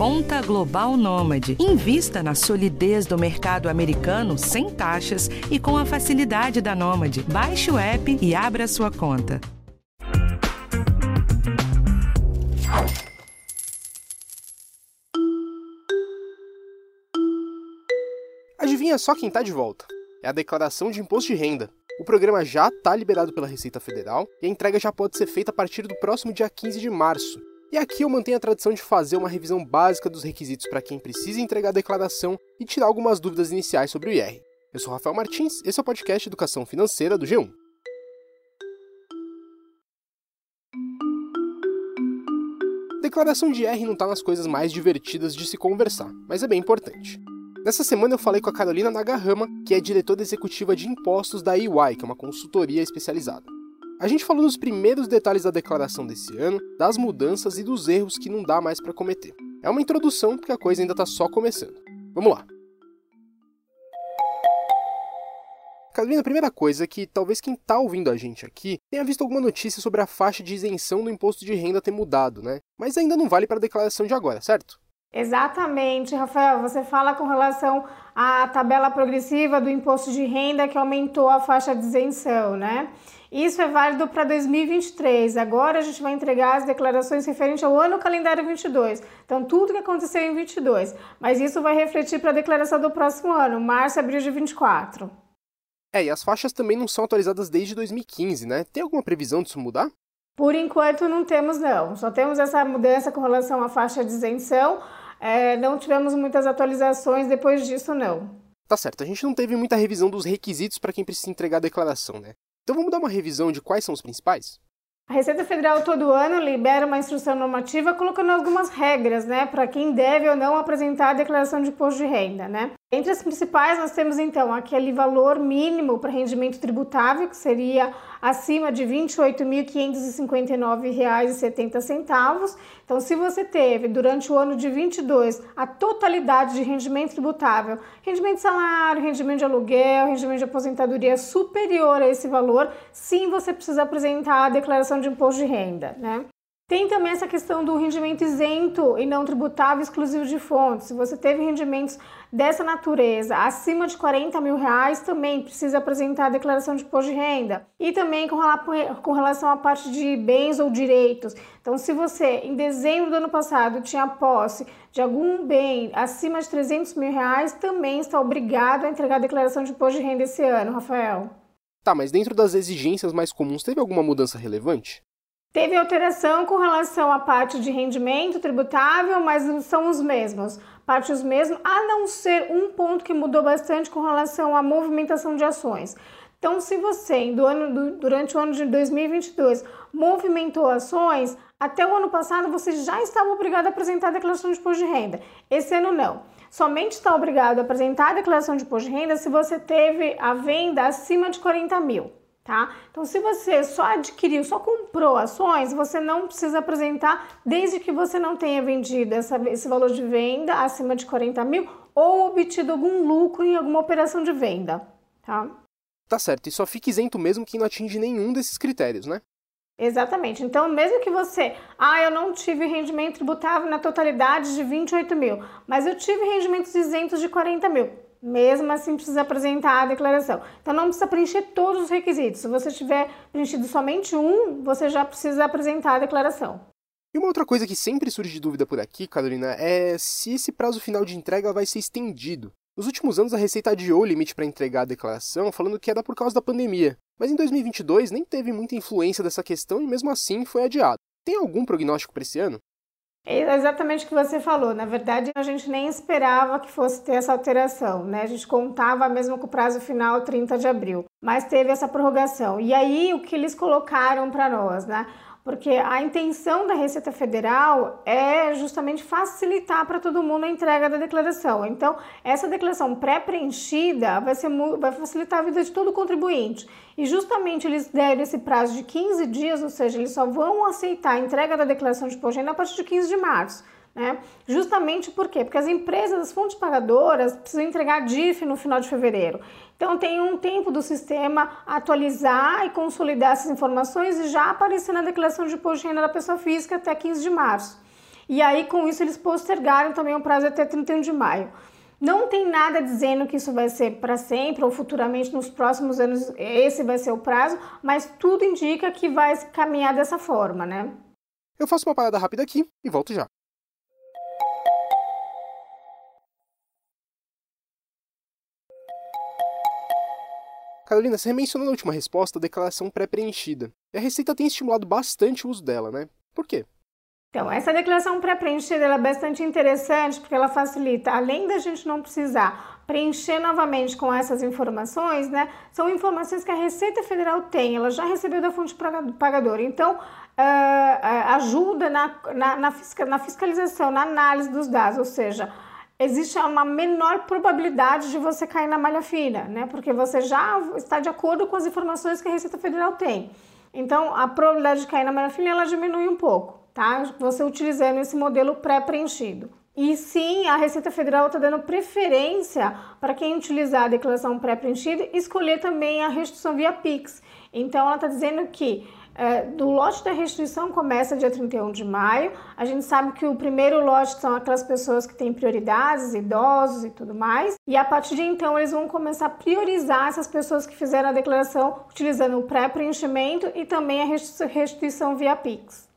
Conta Global Nômade. Invista na solidez do mercado americano sem taxas e com a facilidade da Nômade. Baixe o app e abra sua conta. Adivinha só quem tá de volta? É a declaração de imposto de renda. O programa já está liberado pela Receita Federal e a entrega já pode ser feita a partir do próximo dia 15 de março. E aqui eu mantenho a tradição de fazer uma revisão básica dos requisitos para quem precisa entregar a declaração e tirar algumas dúvidas iniciais sobre o IR. Eu sou Rafael Martins, esse é o podcast Educação Financeira do G1. Declaração de IR não está nas coisas mais divertidas de se conversar, mas é bem importante. Nessa semana eu falei com a Carolina Nagarrama, que é diretora executiva de impostos da EY, que é uma consultoria especializada. A gente falou dos primeiros detalhes da declaração desse ano, das mudanças e dos erros que não dá mais para cometer. É uma introdução porque a coisa ainda está só começando. Vamos lá. Carolina, a primeira coisa é que talvez quem está ouvindo a gente aqui tenha visto alguma notícia sobre a faixa de isenção do imposto de renda ter mudado, né? Mas ainda não vale para a declaração de agora, certo? Exatamente, Rafael. Você fala com relação à tabela progressiva do imposto de renda que aumentou a faixa de isenção, né? Isso é válido para 2023. Agora a gente vai entregar as declarações referentes ao ano calendário 22. Então, tudo que aconteceu em 22. Mas isso vai refletir para a declaração do próximo ano, março e abril de 24. É, e as faixas também não são atualizadas desde 2015, né? Tem alguma previsão disso mudar? Por enquanto não temos não. Só temos essa mudança com relação à faixa de isenção, é, não tivemos muitas atualizações depois disso, não. Tá certo, a gente não teve muita revisão dos requisitos para quem precisa entregar a declaração, né? Então vamos dar uma revisão de quais são os principais? A Receita Federal todo ano libera uma instrução normativa colocando algumas regras, né, para quem deve ou não apresentar a declaração de imposto de renda, né? Entre as principais, nós temos então aquele valor mínimo para rendimento tributável, que seria acima de R$ 28.559,70. Então, se você teve durante o ano de 22 a totalidade de rendimento tributável, rendimento de salário, rendimento de aluguel, rendimento de aposentadoria superior a esse valor, sim, você precisa apresentar a declaração de imposto de renda, né? Tem também essa questão do rendimento isento e não tributável exclusivo de fontes. Se você teve rendimentos dessa natureza acima de 40 mil reais, também precisa apresentar a declaração de imposto de renda. E também com relação à parte de bens ou direitos. Então, se você em dezembro do ano passado tinha posse de algum bem acima de 300 mil reais, também está obrigado a entregar a declaração de imposto de renda esse ano, Rafael. Tá, mas dentro das exigências mais comuns, teve alguma mudança relevante? Teve alteração com relação à parte de rendimento tributável, mas são os mesmos, parte os mesmos, a não ser um ponto que mudou bastante com relação à movimentação de ações. Então, se você, ano, durante o ano de 2022, movimentou ações, até o ano passado você já estava obrigado a apresentar a declaração de imposto de renda. Esse ano não. Somente está obrigado a apresentar a declaração de imposto de renda se você teve a venda acima de 40 mil tá? Então, se você só adquiriu, só comprou ações, você não precisa apresentar desde que você não tenha vendido essa, esse valor de venda acima de 40 mil ou obtido algum lucro em alguma operação de venda, tá? Tá certo, e só fica isento mesmo quem não atinge nenhum desses critérios, né? Exatamente. Então, mesmo que você, ah, eu não tive rendimento tributável na totalidade de 28 mil, mas eu tive rendimentos isentos de 40 mil mesmo assim precisa apresentar a declaração. Então não precisa preencher todos os requisitos. Se você tiver preenchido somente um, você já precisa apresentar a declaração. E uma outra coisa que sempre surge de dúvida por aqui, Carolina, é se esse prazo final de entrega vai ser estendido. Nos últimos anos, a Receita adiou o limite para entregar a declaração, falando que era por causa da pandemia. Mas em 2022 nem teve muita influência dessa questão e mesmo assim foi adiado. Tem algum prognóstico para esse ano? É exatamente o que você falou. Na verdade, a gente nem esperava que fosse ter essa alteração, né? A gente contava mesmo com o prazo final 30 de abril, mas teve essa prorrogação. E aí o que eles colocaram para nós, né? Porque a intenção da Receita Federal é justamente facilitar para todo mundo a entrega da declaração. Então, essa declaração pré-preenchida vai, vai facilitar a vida de todo contribuinte. E justamente eles deram esse prazo de 15 dias, ou seja, eles só vão aceitar a entrega da declaração de imposto a partir de 15 de março. Né? Justamente por quê? Porque as empresas, as fontes pagadoras, precisam entregar DIF no final de fevereiro. Então tem um tempo do sistema atualizar e consolidar essas informações e já aparecer na declaração de imposto de renda da pessoa física até 15 de março. e aí com isso eles postergaram também o prazo até 31 de maio. Não tem nada dizendo que isso vai ser para sempre ou futuramente nos próximos anos esse vai ser o prazo, mas tudo indica que vai caminhar dessa forma, né? Eu faço uma parada rápida aqui e volto já. Carolina, você mencionou na última resposta a declaração pré-preenchida. E a Receita tem estimulado bastante o uso dela, né? Por quê? Então, essa declaração pré-preenchida é bastante interessante porque ela facilita, além da gente não precisar preencher novamente com essas informações, né? São informações que a Receita Federal tem, ela já recebeu da fonte pagadora. Então, uh, ajuda na, na, na fiscalização, na análise dos dados, ou seja, existe uma menor probabilidade de você cair na malha fina, né? Porque você já está de acordo com as informações que a Receita Federal tem. Então, a probabilidade de cair na malha fina ela diminui um pouco, tá? Você utilizando esse modelo pré-preenchido. E sim, a Receita Federal está dando preferência para quem utilizar a declaração pré-preenchida escolher também a restituição via Pix. Então, ela está dizendo que é, do lote da restituição começa dia 31 de maio. A gente sabe que o primeiro lote são aquelas pessoas que têm prioridades, idosos e tudo mais. E a partir de então eles vão começar a priorizar essas pessoas que fizeram a declaração utilizando o pré-preenchimento e também a restituição via Pix.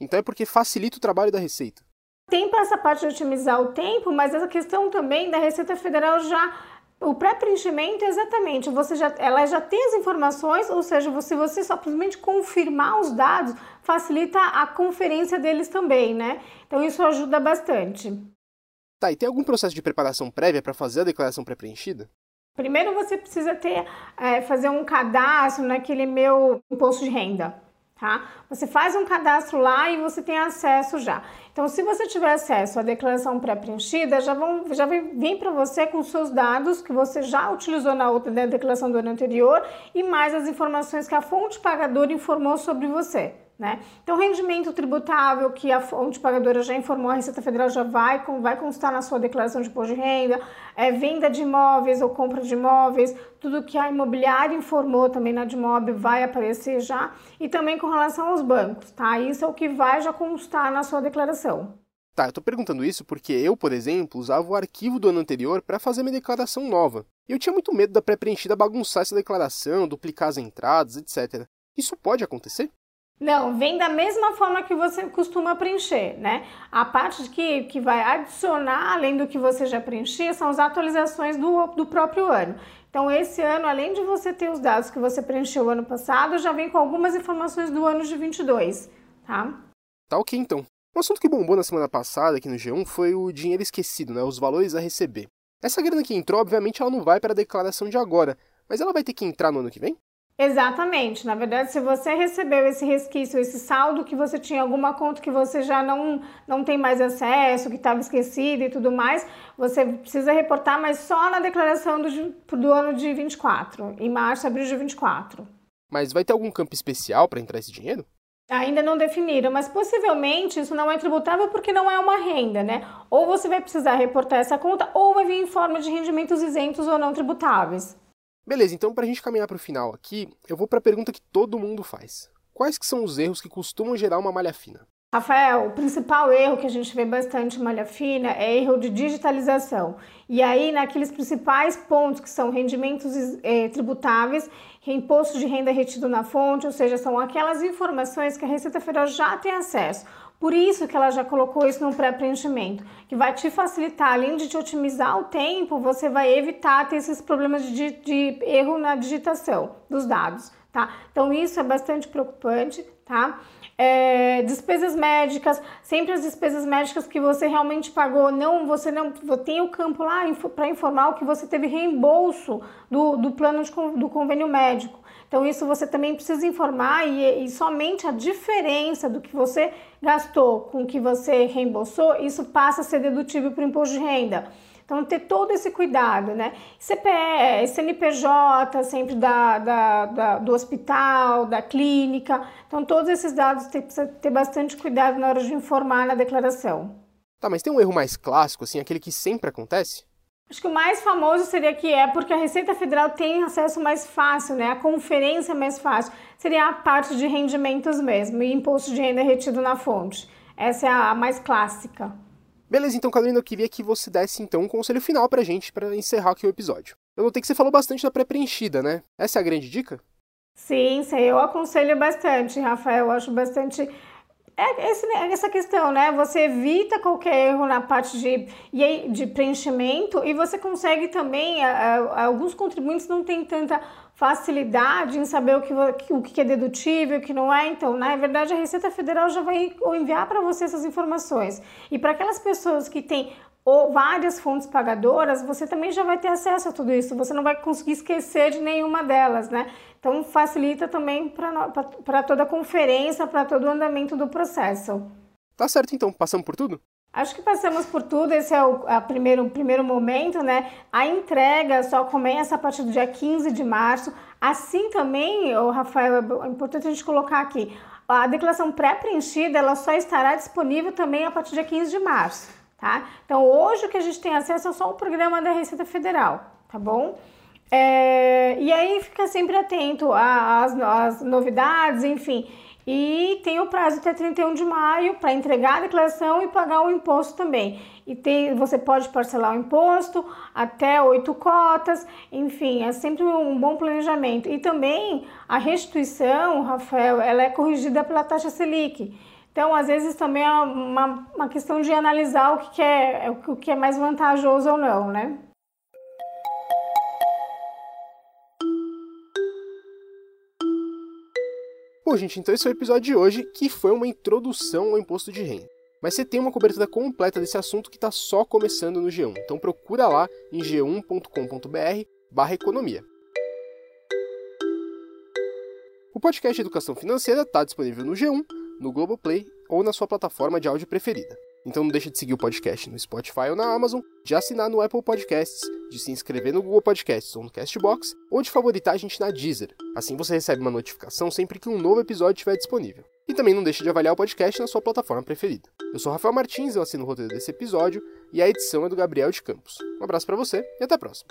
Então é porque facilita o trabalho da Receita. Tem para essa parte de otimizar o tempo, mas essa questão também da Receita Federal já o pré-preenchimento, exatamente, você já, ela já tem as informações, ou seja, você, você simplesmente confirmar os dados facilita a conferência deles também, né? Então isso ajuda bastante. Tá, e tem algum processo de preparação prévia para fazer a declaração pré-preenchida? Primeiro você precisa ter, é, fazer um cadastro naquele meu imposto de renda tá? Você faz um cadastro lá e você tem acesso já. Então, se você tiver acesso à declaração pré-preenchida, já vão já vem, vem para você com seus dados que você já utilizou na outra né, declaração do ano anterior e mais as informações que a fonte pagadora informou sobre você. Né? Então, rendimento tributável que a fonte pagadora já informou, a Receita Federal já vai, vai constar na sua declaração de imposto de renda, é, venda de imóveis ou compra de imóveis, tudo que a imobiliária informou também na imóvel vai aparecer já, e também com relação aos bancos, tá? Isso é o que vai já constar na sua declaração. Tá, eu tô perguntando isso porque eu, por exemplo, usava o arquivo do ano anterior para fazer minha declaração nova. E eu tinha muito medo da pré-preenchida bagunçar essa declaração, duplicar as entradas, etc. Isso pode acontecer? Não, vem da mesma forma que você costuma preencher, né? A parte que, que vai adicionar, além do que você já preenchia, são as atualizações do, do próprio ano. Então, esse ano, além de você ter os dados que você preencheu ano passado, já vem com algumas informações do ano de 22, tá? Tá ok, então. Um assunto que bombou na semana passada aqui no G1 foi o dinheiro esquecido, né? Os valores a receber. Essa grana que entrou, obviamente, ela não vai para a declaração de agora, mas ela vai ter que entrar no ano que vem? Exatamente. Na verdade, se você recebeu esse resquício, esse saldo que você tinha alguma conta que você já não, não tem mais acesso, que estava esquecida e tudo mais, você precisa reportar, mas só na declaração do, do ano de 24, em março, abril de 24. Mas vai ter algum campo especial para entrar esse dinheiro? Ainda não definiram, mas possivelmente isso não é tributável porque não é uma renda, né? Ou você vai precisar reportar essa conta, ou vai vir em forma de rendimentos isentos ou não tributáveis. Beleza, então para a gente caminhar para o final aqui, eu vou para a pergunta que todo mundo faz. Quais que são os erros que costumam gerar uma malha fina? Rafael, o principal erro que a gente vê bastante malha fina é erro de digitalização. E aí, naqueles principais pontos que são rendimentos é, tributáveis, imposto de renda retido na fonte, ou seja, são aquelas informações que a Receita Federal já tem acesso. Por isso que ela já colocou isso no pré-preenchimento, que vai te facilitar, além de te otimizar o tempo, você vai evitar ter esses problemas de, de erro na digitação dos dados, tá? Então isso é bastante preocupante, tá? É, despesas médicas, sempre as despesas médicas que você realmente pagou, não, você não tem o campo lá para informar o que você teve reembolso do, do plano de, do convênio médico. Então, isso você também precisa informar e, e, somente a diferença do que você gastou com o que você reembolsou, isso passa a ser dedutível para o imposto de renda. Então, ter todo esse cuidado, né? CPE, CNPJ, sempre da, da, da, do hospital, da clínica. Então, todos esses dados tem, precisa ter bastante cuidado na hora de informar na declaração. Tá, mas tem um erro mais clássico, assim, aquele que sempre acontece? Acho que o mais famoso seria que é porque a Receita Federal tem acesso mais fácil, né? A conferência é mais fácil. Seria a parte de rendimentos mesmo e imposto de renda retido na fonte. Essa é a mais clássica. Beleza, então, Carolina, eu queria que você desse então um conselho final pra gente para encerrar aqui o episódio. Eu notei que você falou bastante da pré-preenchida, né? Essa é a grande dica? Sim, sim, eu aconselho bastante, Rafael. Eu acho bastante é esse, né, essa questão, né? Você evita qualquer erro na parte de, de preenchimento e você consegue também. alguns contribuintes não têm tanta facilidade em saber o que, o que é dedutível, o que não é. Então, na verdade, a Receita Federal já vai enviar para você essas informações. E para aquelas pessoas que têm ou várias fontes pagadoras, você também já vai ter acesso a tudo isso. Você não vai conseguir esquecer de nenhuma delas, né? Então facilita também para toda a conferência, para todo o andamento do processo. Tá certo, então. Passamos por tudo? Acho que passamos por tudo, esse é o a primeiro, o primeiro momento, né? A entrega só começa a partir do dia 15 de março. Assim também, o Rafael, é importante a gente colocar aqui, a declaração pré-preenchida ela só estará disponível também a partir do dia 15 de março, tá? Então hoje o que a gente tem acesso é só o programa da Receita Federal, tá bom? É, e aí fica sempre atento às, às novidades, enfim. E tem o prazo até 31 de maio para entregar a declaração e pagar o imposto também. E tem, você pode parcelar o imposto até oito cotas, enfim, é sempre um bom planejamento. E também a restituição, Rafael, ela é corrigida pela taxa Selic. Então, às vezes também é uma, uma questão de analisar o que, é, o que é mais vantajoso ou não, né? Bom, gente, então esse foi o episódio de hoje, que foi uma introdução ao imposto de renda. Mas você tem uma cobertura completa desse assunto que está só começando no G1. Então procura lá em g1.com.br barra economia. O podcast Educação Financeira está disponível no G1, no Globoplay ou na sua plataforma de áudio preferida. Então não deixe de seguir o podcast no Spotify ou na Amazon, de assinar no Apple Podcasts, de se inscrever no Google Podcasts ou no Castbox, ou de favoritar a gente na Deezer. Assim você recebe uma notificação sempre que um novo episódio estiver disponível. E também não deixe de avaliar o podcast na sua plataforma preferida. Eu sou Rafael Martins, eu assino o roteiro desse episódio e a edição é do Gabriel de Campos. Um abraço para você e até a próxima.